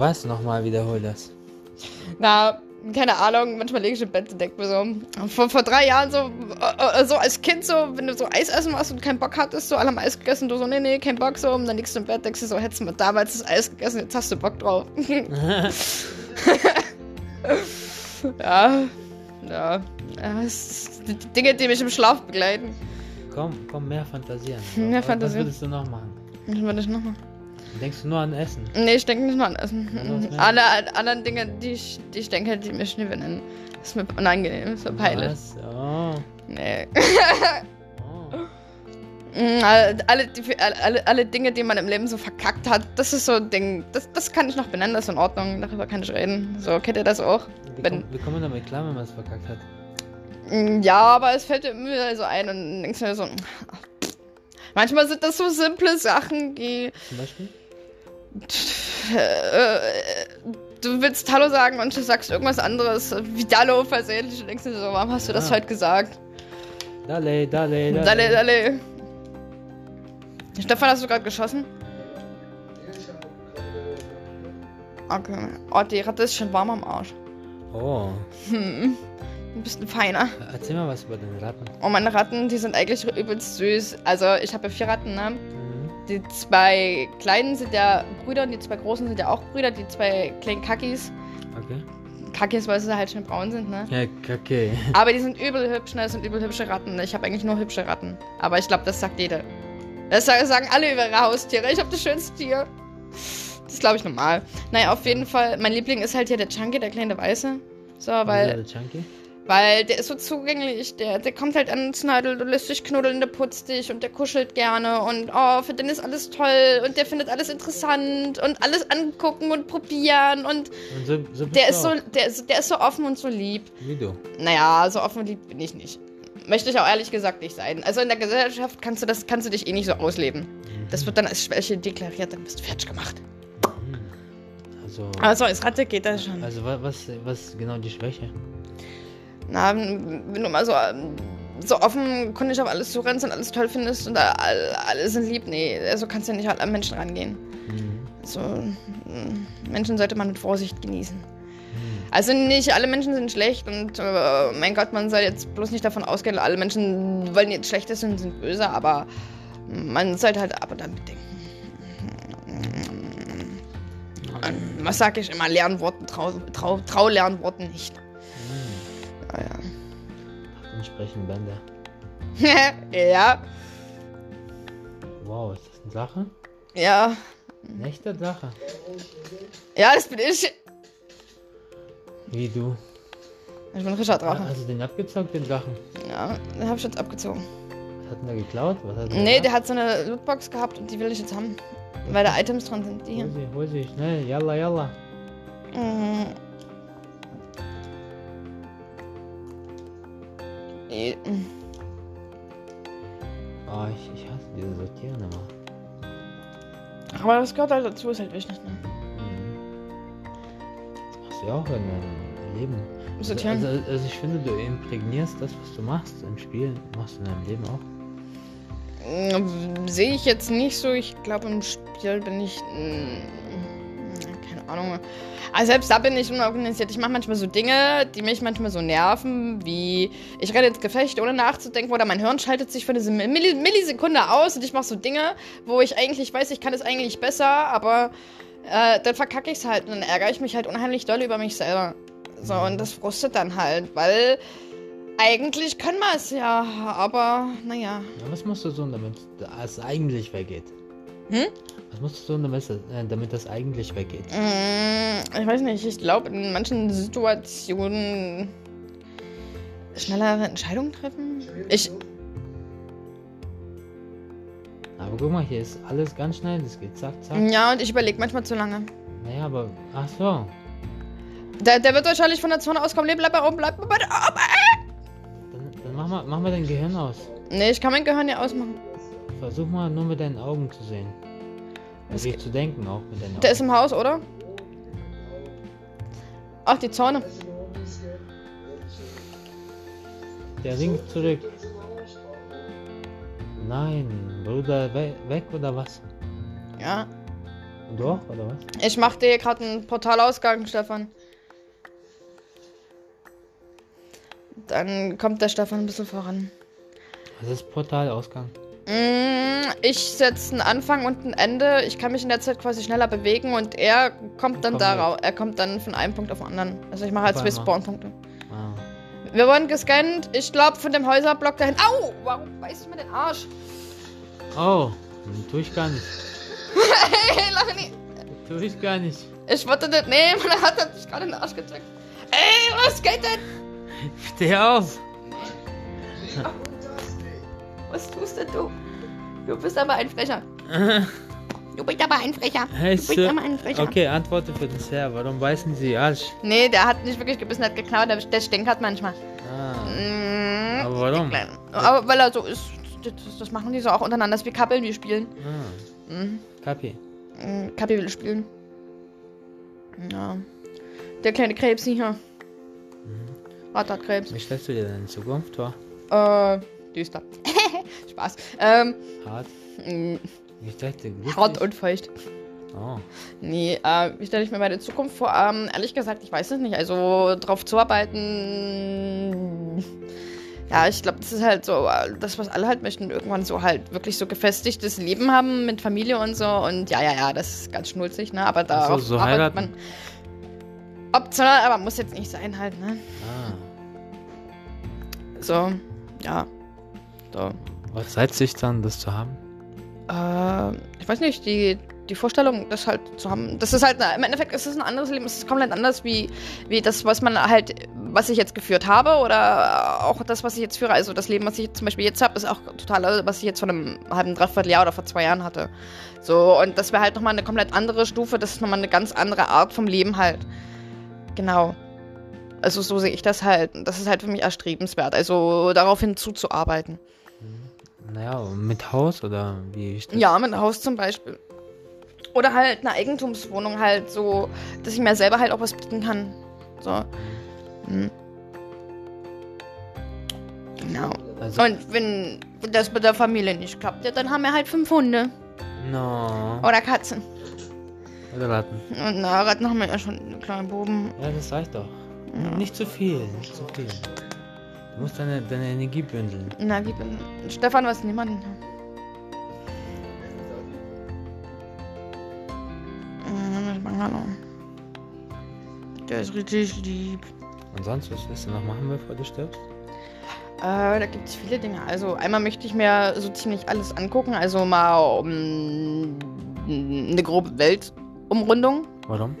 Was? Nochmal wiederhol das. Na, keine Ahnung, manchmal lege ich im Bett und denke mir so, vor, vor drei Jahren so, äh, äh, so als Kind so, wenn du so Eis essen warst und keinen Bock hattest, so alle haben Eis gegessen, du so, nee, nee, kein Bock so, und dann liegst du im Bett, denkst du so, hättest du mal damals das Eis gegessen, jetzt hast du Bock drauf. ja, ja, ist die Dinge, die mich im Schlaf begleiten. Komm, komm, mehr fantasieren. Mehr fantasieren. Was würdest du noch machen? Was würde ich noch machen? Denkst du nur an Essen? Nee, ich denke nicht nur an Essen. Alle anderen Dinge, die ich, die ich denke, die mich nicht benennen. Das ist mir unangenehm, ist mir peinlich. Was? Oh. Nee. oh. Alle, alle, alle, alle Dinge, die man im Leben so verkackt hat, das ist so ein Ding. Das, das kann ich noch benennen, das ist in Ordnung. Darüber kann ich reden. So, kennt ihr das auch? Wie, Wenn- komm, wie kommen wir damit klar, wenn man es verkackt hat? Mm, Ja, aber es fällt dir immer wieder so ein und denkst dir so. Manchmal sind das so simple Sachen, die. Zum Beispiel? Äh, du willst Hallo sagen und du sagst irgendwas anderes, wie Dallo versehentlich und denkst dir so, warum hast du das Ja. heute gesagt? Dale, dale, dale. Dalle, dalle. Stefan, hast du gerade geschossen? Okay. Oh, die Ratte ist schon warm am Arsch. Oh. Hm. Du bist ein Feiner. Erzähl mal was über den Ratten. Oh, meine Ratten, die sind eigentlich übelst süß. Also, ich habe ja vier Ratten, ne? Die zwei kleinen sind ja Brüder und die zwei großen sind ja auch Brüder. Die zwei kleinen Kakis. Okay. Kakis, weil sie halt schön braun sind, ne? Ja, kacke. Aber die sind übel hübsch, ne? Das sind übel hübsche Ratten. Ich habe eigentlich nur hübsche Ratten. Aber ich glaube, das sagt jeder. Das sa- sagen alle über ihre Haustiere. Ich habe das schönste Tier. Das ist, glaube ich, normal. Naja, auf jeden Fall. Mein Liebling ist halt hier der Chunky, der kleine Weiße. So, weil, Der Chunky? Weil der ist so zugänglich. Der, der kommt halt an den Snidel, du lässt dich knuddeln, der putzt dich und der kuschelt gerne. Und oh, für den ist alles toll. Und der findet alles interessant. Und alles angucken und probieren. Und Und so, so der ist so, der, der ist so offen und so lieb. Wie du. Naja, so offen und lieb bin ich nicht. Möchte ich auch ehrlich gesagt nicht sein. Also in der Gesellschaft kannst du das, kannst du dich eh nicht so ausleben. Das wird dann als Schwäche deklariert, dann bist du fertig gemacht. Mhm. Also, Also als Ratte geht das schon. also wa- was, was ist genau die Schwäche? Na, wenn du mal so, so offen kundig auf alles zurennst und alles toll findest und alle, sind lieb, nee, so kannst du nicht halt an Menschen rangehen. Mhm. So, mm, Menschen sollte man mit Vorsicht genießen. Mhm. Also nicht alle Menschen sind schlecht und äh, mein Gott, man soll jetzt bloß nicht davon ausgehen, alle Menschen wollen jetzt Schlechtes und sind böse, aber man sollte halt ab und an bedenken. Ähm, Was sag ich immer? Lernworten, trau, trau, trau Lernworten nicht. Mhm. Ja, Ratten sprechen Bände. ja. ja, Wow, ist das eine Sache? ja, Eine echte Sache. ja, das bin ich. Wie du. Ich bin Richard Drache. Hast du den abgezockt, den Drachen? Ja, den hab ich jetzt abgezogen. Was hat denn der geklaut? Was hat Nee, der hat so eine Lootbox gehabt und die will ich jetzt haben. Weil da Items dran sind. Die hier. Hol sie, hol sie, schnell, yalla, yalla. Mhm. Mm. Oh, ich, ich hasse diese Sortieren immer. Aber das gehört halt dazu, ist halt wichtig, ne? Mhm. Das machst du ja auch in deinem Leben. Also, Sortieren. also, also ich finde, du imprägnierst das, was du machst im Spiel, machst du in deinem Leben auch. Mm, Sehe ich jetzt nicht so. Ich glaube, im Spiel bin ich. Ahnung. Also selbst da bin ich unorganisiert. Ich mache manchmal so Dinge, die mich manchmal so nerven, wie ich renne ins Gefecht, ohne nachzudenken, oder mein Hirn schaltet sich für Milli Millisekunde aus und ich mache so Dinge, wo ich eigentlich weiß, ich kann es eigentlich besser, aber äh, dann verkacke ich es halt und dann ärgere ich mich halt unheimlich doll über mich selber. So, und das frustet dann halt, weil eigentlich können wir es ja, aber naja. Ja, was musst du tun, damit das eigentlich weggeht? Hm? Was musst du tun, damit, das- äh, damit das eigentlich weggeht? Mm, Ich weiß nicht, ich glaube, in manchen Situationen schnellere Entscheidungen treffen. Ich. Aber guck mal, hier ist alles ganz schnell, das geht zack, zack. Ja, und ich überlege manchmal zu lange. Naja, aber, ach so. Der, der wird wahrscheinlich von der Zone auskommen. Nee, bleib bei oben, bleib bei oben. Dann, dann mach, mal, mach mal dein Gehirn aus. Nee, ich kann mein Gehirn ja ausmachen. Versuch mal nur mit deinen Augen zu sehen. Das Wirklich zu denken auch mit deinen Augen. Der ist im Haus, oder? Ach, die Zone. Der winkt zurück. Nein, Bruder, we weg oder was? Ja. Und du auch, oder was? Ich mach dir gerade einen Portalausgang, Stefan. Dann kommt der Stefan ein bisschen voran. Was ist Portalausgang? Mm, Ich setze einen Anfang und ein Ende. Ich kann mich in der Zeit quasi schneller bewegen und er kommt dann Kommt darauf. Er kommt dann von einem Punkt auf den anderen. Also ich mache halt Auf zwei einmal. Spawnpunkte. Ah. Wir wurden gescannt. Ich glaube von dem Häuserblock dahin. Au! Warum beißt du mir den Arsch? Oh, tue ich gar nicht. Hey, lach nicht. Tue ich gar nicht. Ich wollte das nehmen. Er hat mich gerade in den Arsch gedrückt. Ey, was geht denn? Steh auf! Was tust denn du? Du bist aber ein Frecher. Du bist aber ein Frecher. Hey, du bist Sir. aber ein Frecher. Okay, antworte für den Herr. Warum beißen Sie Arsch? Nee, der hat nicht wirklich gebissen, hat geklaut. Der, der stinkert manchmal. Ah. Mm, Aber warum? Aber weil er so ist. Das, das machen die so auch untereinander. Das ist wie Kappeln, die spielen. Ah. Mhm. Kapi. Mm, Kappi will spielen. Ja. Der kleine Krebs hier. Mhm. Ratarkrebs. Wie stellst du dir denn in Zukunft vor? Äh, düster. Spaß. Ähm, Hart? mm, Ich dachte, hart und feucht. Oh. Nee, äh, wie stelle ich mir meine Zukunft vor? Ähm, ehrlich gesagt, ich weiß es nicht. Also drauf zuarbeiten. Ja, ich glaube, das ist halt so, äh, das, was alle halt möchten, irgendwann so halt wirklich so gefestigtes Leben haben mit Familie und so. Und ja, ja, ja, das ist ganz schnulzig, ne? Aber Ach so, darauf so arbeitet man. Optional, aber muss jetzt nicht sein halt, ne? Ah. So, ja. So. Was reizt sich dann, das zu haben? Äh, ich weiß nicht, die, die Vorstellung, das halt zu haben, das ist halt, im Endeffekt ist es ein anderes Leben, es ist komplett anders wie, wie das, was man halt, was ich jetzt geführt habe oder auch das, was ich jetzt führe. Also das Leben, was ich zum Beispiel jetzt habe, ist auch total, was ich jetzt vor einem halben, dreiviertel Jahr oder vor zwei Jahren hatte. So, und das wäre halt nochmal eine komplett andere Stufe, das ist nochmal eine ganz andere Art vom Leben halt. Genau. Also so sehe ich das halt. Das ist halt für mich erstrebenswert, also darauf hinzuzuarbeiten. Naja, mit Haus oder wie ist das? Ja, mit Haus zum Beispiel. Oder halt eine Eigentumswohnung halt so, dass ich mir selber halt auch was bieten kann. So. Hm. Genau. Also, Und wenn das mit der Familie nicht klappt, ja, dann haben wir halt fünf Hunde. no. Oder Katzen. Oder Ratten. Und na, Ratten haben wir ja schon einen kleinen Buben. Ja, das reicht doch. Ja. Nicht zu viel, nicht zu viel. Du musst deine, deine Energie bündeln. Na, wie bin. Stefan, was niemand. Hm, Bungalow. Der ist richtig lieb. Und sonst, was willst du noch machen, bevor du stirbst? Äh, da gibt es viele Dinge. Also einmal möchte ich mir so ziemlich alles angucken. Also mal um, eine grobe Weltumrundung, Warum?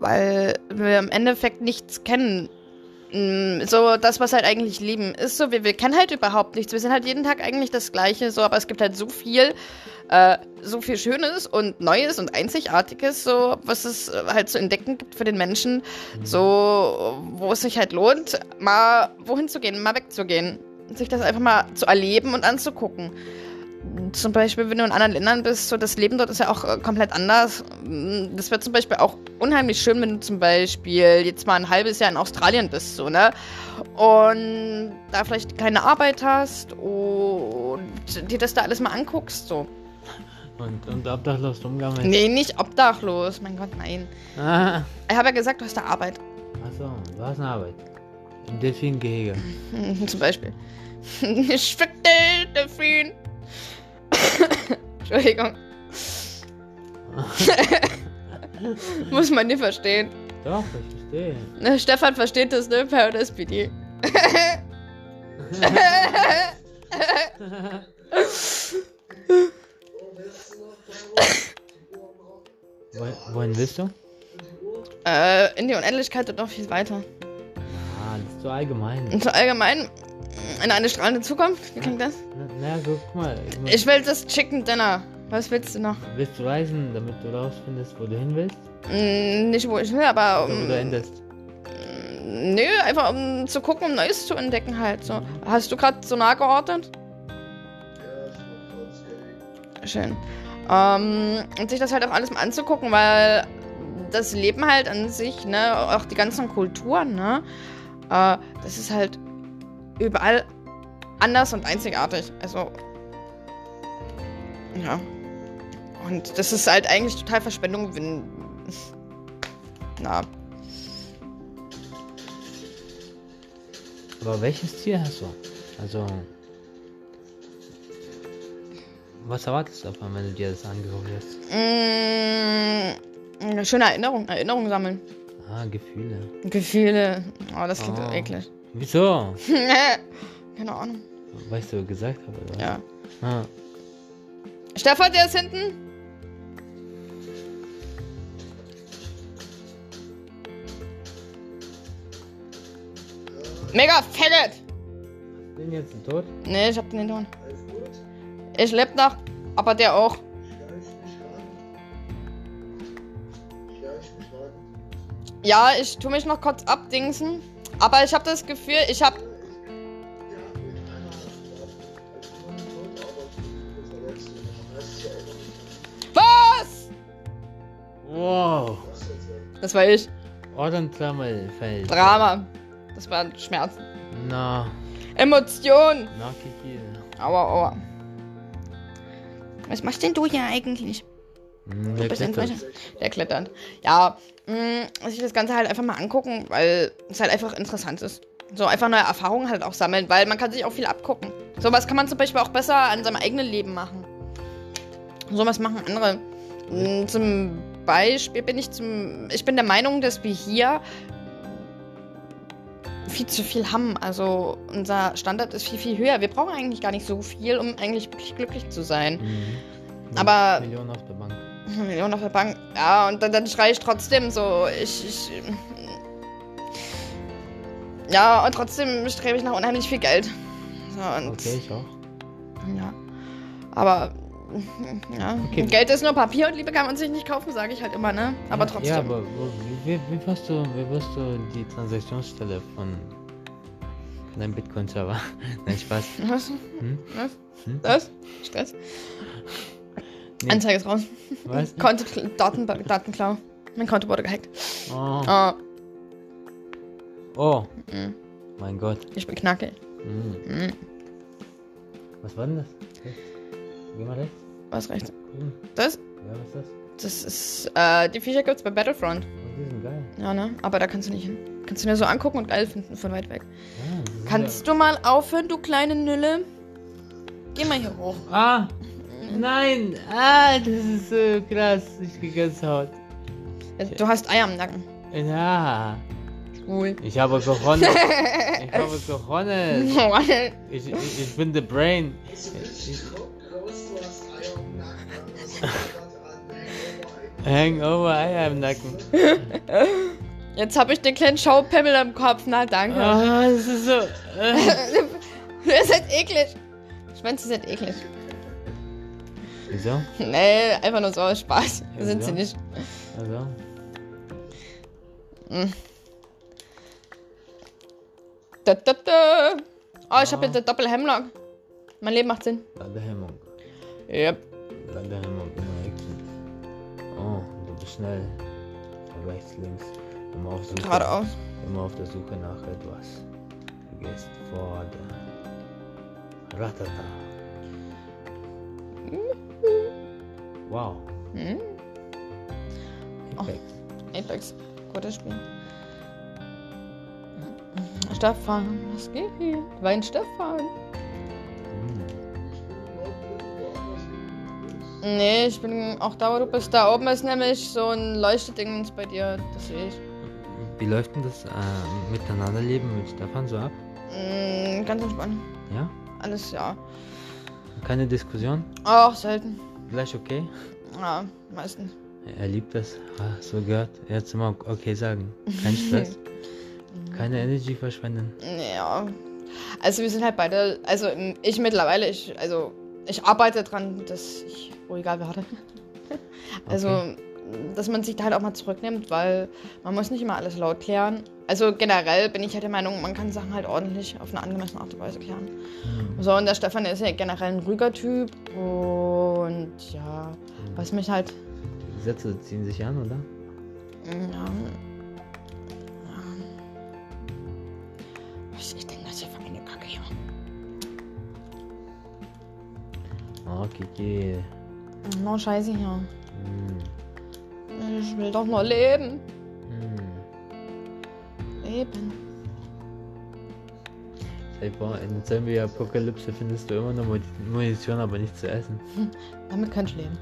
weil wir im Endeffekt nichts kennen. Mm, So das, was halt eigentlich Leben ist. So, wir, wir kennen halt überhaupt nichts. Wir sind halt jeden Tag eigentlich das Gleiche. So, aber es gibt halt so viel, äh, so viel Schönes und Neues und Einzigartiges, so was es äh, halt zu entdecken gibt für den Menschen. So, wo es sich halt lohnt, mal wohin zu gehen, mal wegzugehen. Sich das einfach mal zu erleben und anzugucken. Zum Beispiel, wenn du in anderen Ländern bist, so das Leben dort ist ja auch äh, komplett anders. Mm, Das wird zum Beispiel auch unheimlich schön, wenn du zum Beispiel jetzt mal ein halbes Jahr in Australien bist, so, ne? Und da vielleicht keine Arbeit hast und dir das da alles mal anguckst, so. Und, und obdachlos rumgammeln. Nee, nicht obdachlos, mein Gott, nein. Ah. Ich habe ja gesagt, du hast da Arbeit. Achso, du hast eine Arbeit. Im Delfingehege. Zum Beispiel. Ich fick dich, Delfin. Entschuldigung. Muss man nicht verstehen. Doch, ich verstehe. Stefan versteht das, ne? Paradise PD. Wohin, wohin willst du? äh, in die Unendlichkeit und noch viel weiter. Ah, das ist so allgemein. So allgemein in eine strahlende Zukunft. Wie klingt das? Na, na guck mal. Ich will das Chicken Dinner. Was willst du noch? Willst du reisen, damit du rausfindest, wo du hin willst? Mm, nicht wo ich will, aber Oder wo um, du endest? Nö, einfach um zu gucken, um Neues zu entdecken halt. So. Hast du gerade so nah geordnet? Schön. Ähm, und sich das halt auch alles mal anzugucken, weil das Leben halt an sich, ne, auch die ganzen Kulturen, ne, äh, das ist halt überall anders und einzigartig. Also, ja. Und das ist halt eigentlich total Verschwendung, wenn. Na, Aber welches Ziel hast du? Also. Was erwartest du davon, wenn du dir das angeguckt hast? Mm, eine schöne Erinnerung, Erinnerung sammeln. Ah, Gefühle. Gefühle. Oh, das klingt Oh. eklig. Wieso? Keine Ahnung. Weißt du, was ich gesagt habe, oder? Ja. Ah. Stefan, der ist hinten. Mega fettet! Bin jetzt tot? Nee, ich hab den hinter Ich leb noch, aber der auch. Ja, ich tu mich noch kurz abdingsen. Aber ich habe das Gefühl, ich hab. Was? Wow. Das war ich. Ordentsammelfeld. Drama. Das war Schmerz. Na, Emotion. na, Kiki. Aua, aua. Was machst denn du hier eigentlich? Hm, der klettert. Der klettert. Ja, mh, sich das Ganze halt einfach mal angucken, weil es halt einfach interessant ist. So einfach neue Erfahrungen halt auch sammeln, weil man kann sich auch viel abgucken. Sowas kann man zum Beispiel auch besser an seinem eigenen Leben machen. Sowas machen andere. Mh, Zum Beispiel bin ich zum. Ich bin der Meinung, dass wir hier viel zu viel haben. Also unser Standard ist viel, viel höher. Wir brauchen eigentlich gar nicht so viel, um eigentlich wirklich glücklich zu sein. Mhm. Aber- Millionen auf der Bank. Million auf der Bank. Ja, und dann, dann schreie ich trotzdem so. Ich, ich. Ja, und trotzdem strebe ich nach unheimlich viel Geld. So, Okay, ich auch. Ja. Aber. Ja. Okay. Geld ist nur Papier und Liebe kann man sich nicht kaufen, sage ich halt immer, ne? Aber ja, trotzdem. Ja, aber wie, wie, wirst du, wie wirst du die Transaktionsstelle von, von deinem Bitcoin-Server? Nein, Spaß. Was? Hm? Was? Hm? Das? Stress? Nee. Anzeige ist raus. Was? Konto, Daten, Datenklau. Mein Konto wurde gehackt. Oh, Oh, oh. Mhm. mein Gott. ich bin knackig. Hm. Mhm. Was war denn das? Geh mal rechts. Was rechts? Gucken. Das? Ja, was ist das? Das ist, äh, die Viecher gibt's bei Battlefront. Oh, die sind geil. Ja, ne? Aber da kannst du nicht hin. Kannst du nur so angucken und geil finden von weit weg. Ja, die sind Kannst du mal aufhören, du kleine Nülle? Geh mal hier hoch. Ja. Ah! Nein! Ah, das ist so krass. Ich krieg Gänsehaut. Du hast Eier am Nacken. Ja. Cool. Ich habe gewonnen. ich habe gewonnen. Ich, ich, ich bin the brain. Ich, Hangover Eier im Nacken. Jetzt habe ich den kleinen Schaupimmel im Kopf. Na, danke. Ah, das ist so. Äh. Ihr seid eklig. Schwänze sind eklig. Wieso? Nee, einfach nur so aus Spaß. Ja, sind sie ja. nicht. Also. Da, da, da. Oh, ich habe jetzt eine Doppel-Hemlock. Mein Leben macht Sinn. Ladehemmung. Yep. Ladehemmung, immer. Oh, du bist schnell. Rechts, links. Immer auf Suche. Geradeaus. Immer auf der Suche nach etwas. Du gehst vor der. Ratata. Wow. Hm? Apex. Apex. Gutes Spiel. Stefan, was geht? Wein Stefan. Hm. Nee, ich bin auch da, wo du bist. Da oben ist nämlich so ein Leuchtedingens bei dir. Das sehe ich. Wie läuft denn das äh, Miteinanderleben mit Stefan so ab? Mm, ganz entspannt. Ja? Alles, ja. Keine Diskussion? Auch selten. Gleich okay? Ja, meistens. Er liebt das. Ah, so gehört. Er hat immer okay sagen. Kein Stress. Keine Energy verschwenden. Ja. Also wir sind halt beide, also ich mittlerweile, ich, also ich arbeite dran, dass ich ruhiger werde. Also, Okay. dass man sich da halt auch mal zurücknimmt, weil man muss nicht immer alles laut klären. Also generell bin ich halt der Meinung, man kann Sachen halt ordentlich auf eine angemessene Art und Weise klären. Hm. So, und der Stefan ist ja generell ein ruhiger Typ und ja, was mich halt, Die Sätze ziehen sich an, oder? ja, ja. Was ist denn das hier für eine Kacke hier? Oh, Kiki. Oh, scheiße hier. Hm. Ich will doch nur leben. Hm. Leben. Selber in Zombie-Apokalypse findest du immer noch Mu- Munition, aber nicht zu essen. Damit kann ich leben.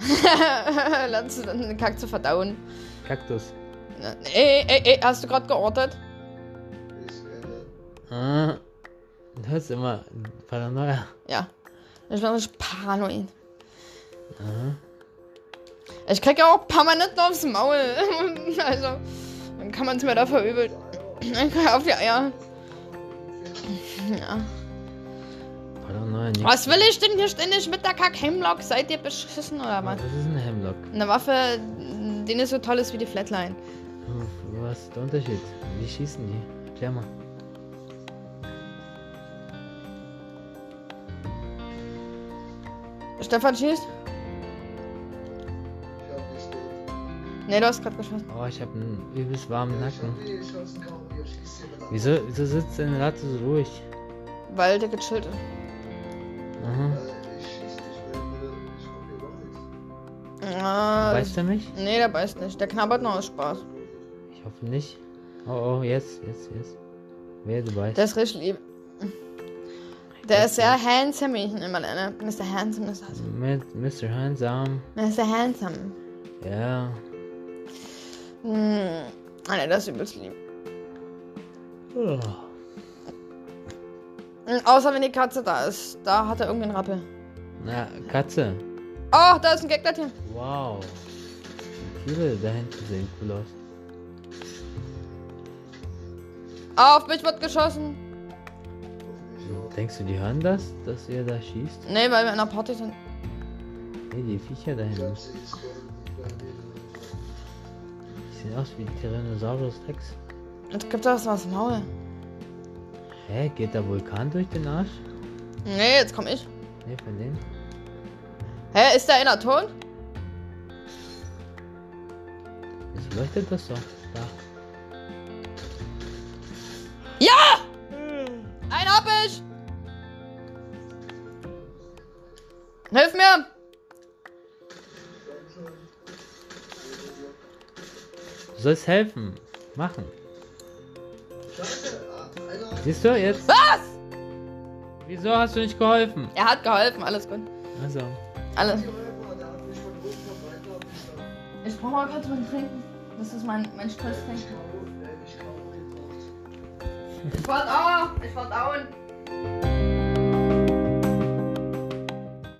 Lernst du dann den Kack zu verdauen. Kaktus. Ey, ey, ey, hast du gerade geortet? Ah. Du hörst immer Paranoia. Ja. Ich bin richtig paranoid. Aha. Ich krieg ja auch permanent aufs Maul. also, dann kann man es mir da verübeln. Ich krieg auf die Eier. Ja. Nicht. Was will ich denn hier ständig mit der Kack-Hemlock? Seid ihr beschissen oder was? Was ist ein Hemlock? Eine Waffe, die nicht so toll ist wie die Flatline. Was ist der Unterschied? Wie schießen die? Erklär mal. Stefan schießt? Nee, du hast gerade geschossen. Oh, ich habe einen übelst warmen Nacken. Wieso, wieso sitzt deine Latte so ruhig? Weil der gechillt ist. Aha. Ah, Beißt er mich? nee, der beißt nicht. Der knabbert nur aus Spaß. Ich hoffe nicht. Oh, oh, jetzt, jetzt, jetzt. Wer du beißt? Der ist richtig lieb. Der ist sehr handsome, ich ihn immer nenne. Mr. Handsome ist das. Mit Mr. Handsam. Mr. Handsome. Ja. Hm. Ah, ne, das ist übelst lieb. Oh. Außer wenn die Katze da ist. Da hat er irgendwie einen Rappel. Na, Katze. Oh, da ist ein Gegnerchen. Wow. Die Tiere da hinten sehen cool aus. Auf mich wird geschossen. Denkst du, die hören das, dass ihr da schießt? Nee, weil wir in einer Party sind. Nee, die Viecher da hinten. Die sehen aus wie Tyrannosaurus Rex. Jetzt gibt es was im Maul. Hä, geht der Vulkan durch den Arsch? Nee, jetzt komm ich. Nee, von denen? Hä, ist der einer tot? Wieso leuchtet das so? Da. Ja! Ein hab ich! Hilf mir! Du sollst helfen. Machen. Siehst du jetzt? Was? Wieso hast du nicht geholfen? Er hat geholfen, alles gut. Also. Alles. Ich brauche mal kurz was trinken. Das ist mein, mein Stresstrinken. Ich war da! Ich war down!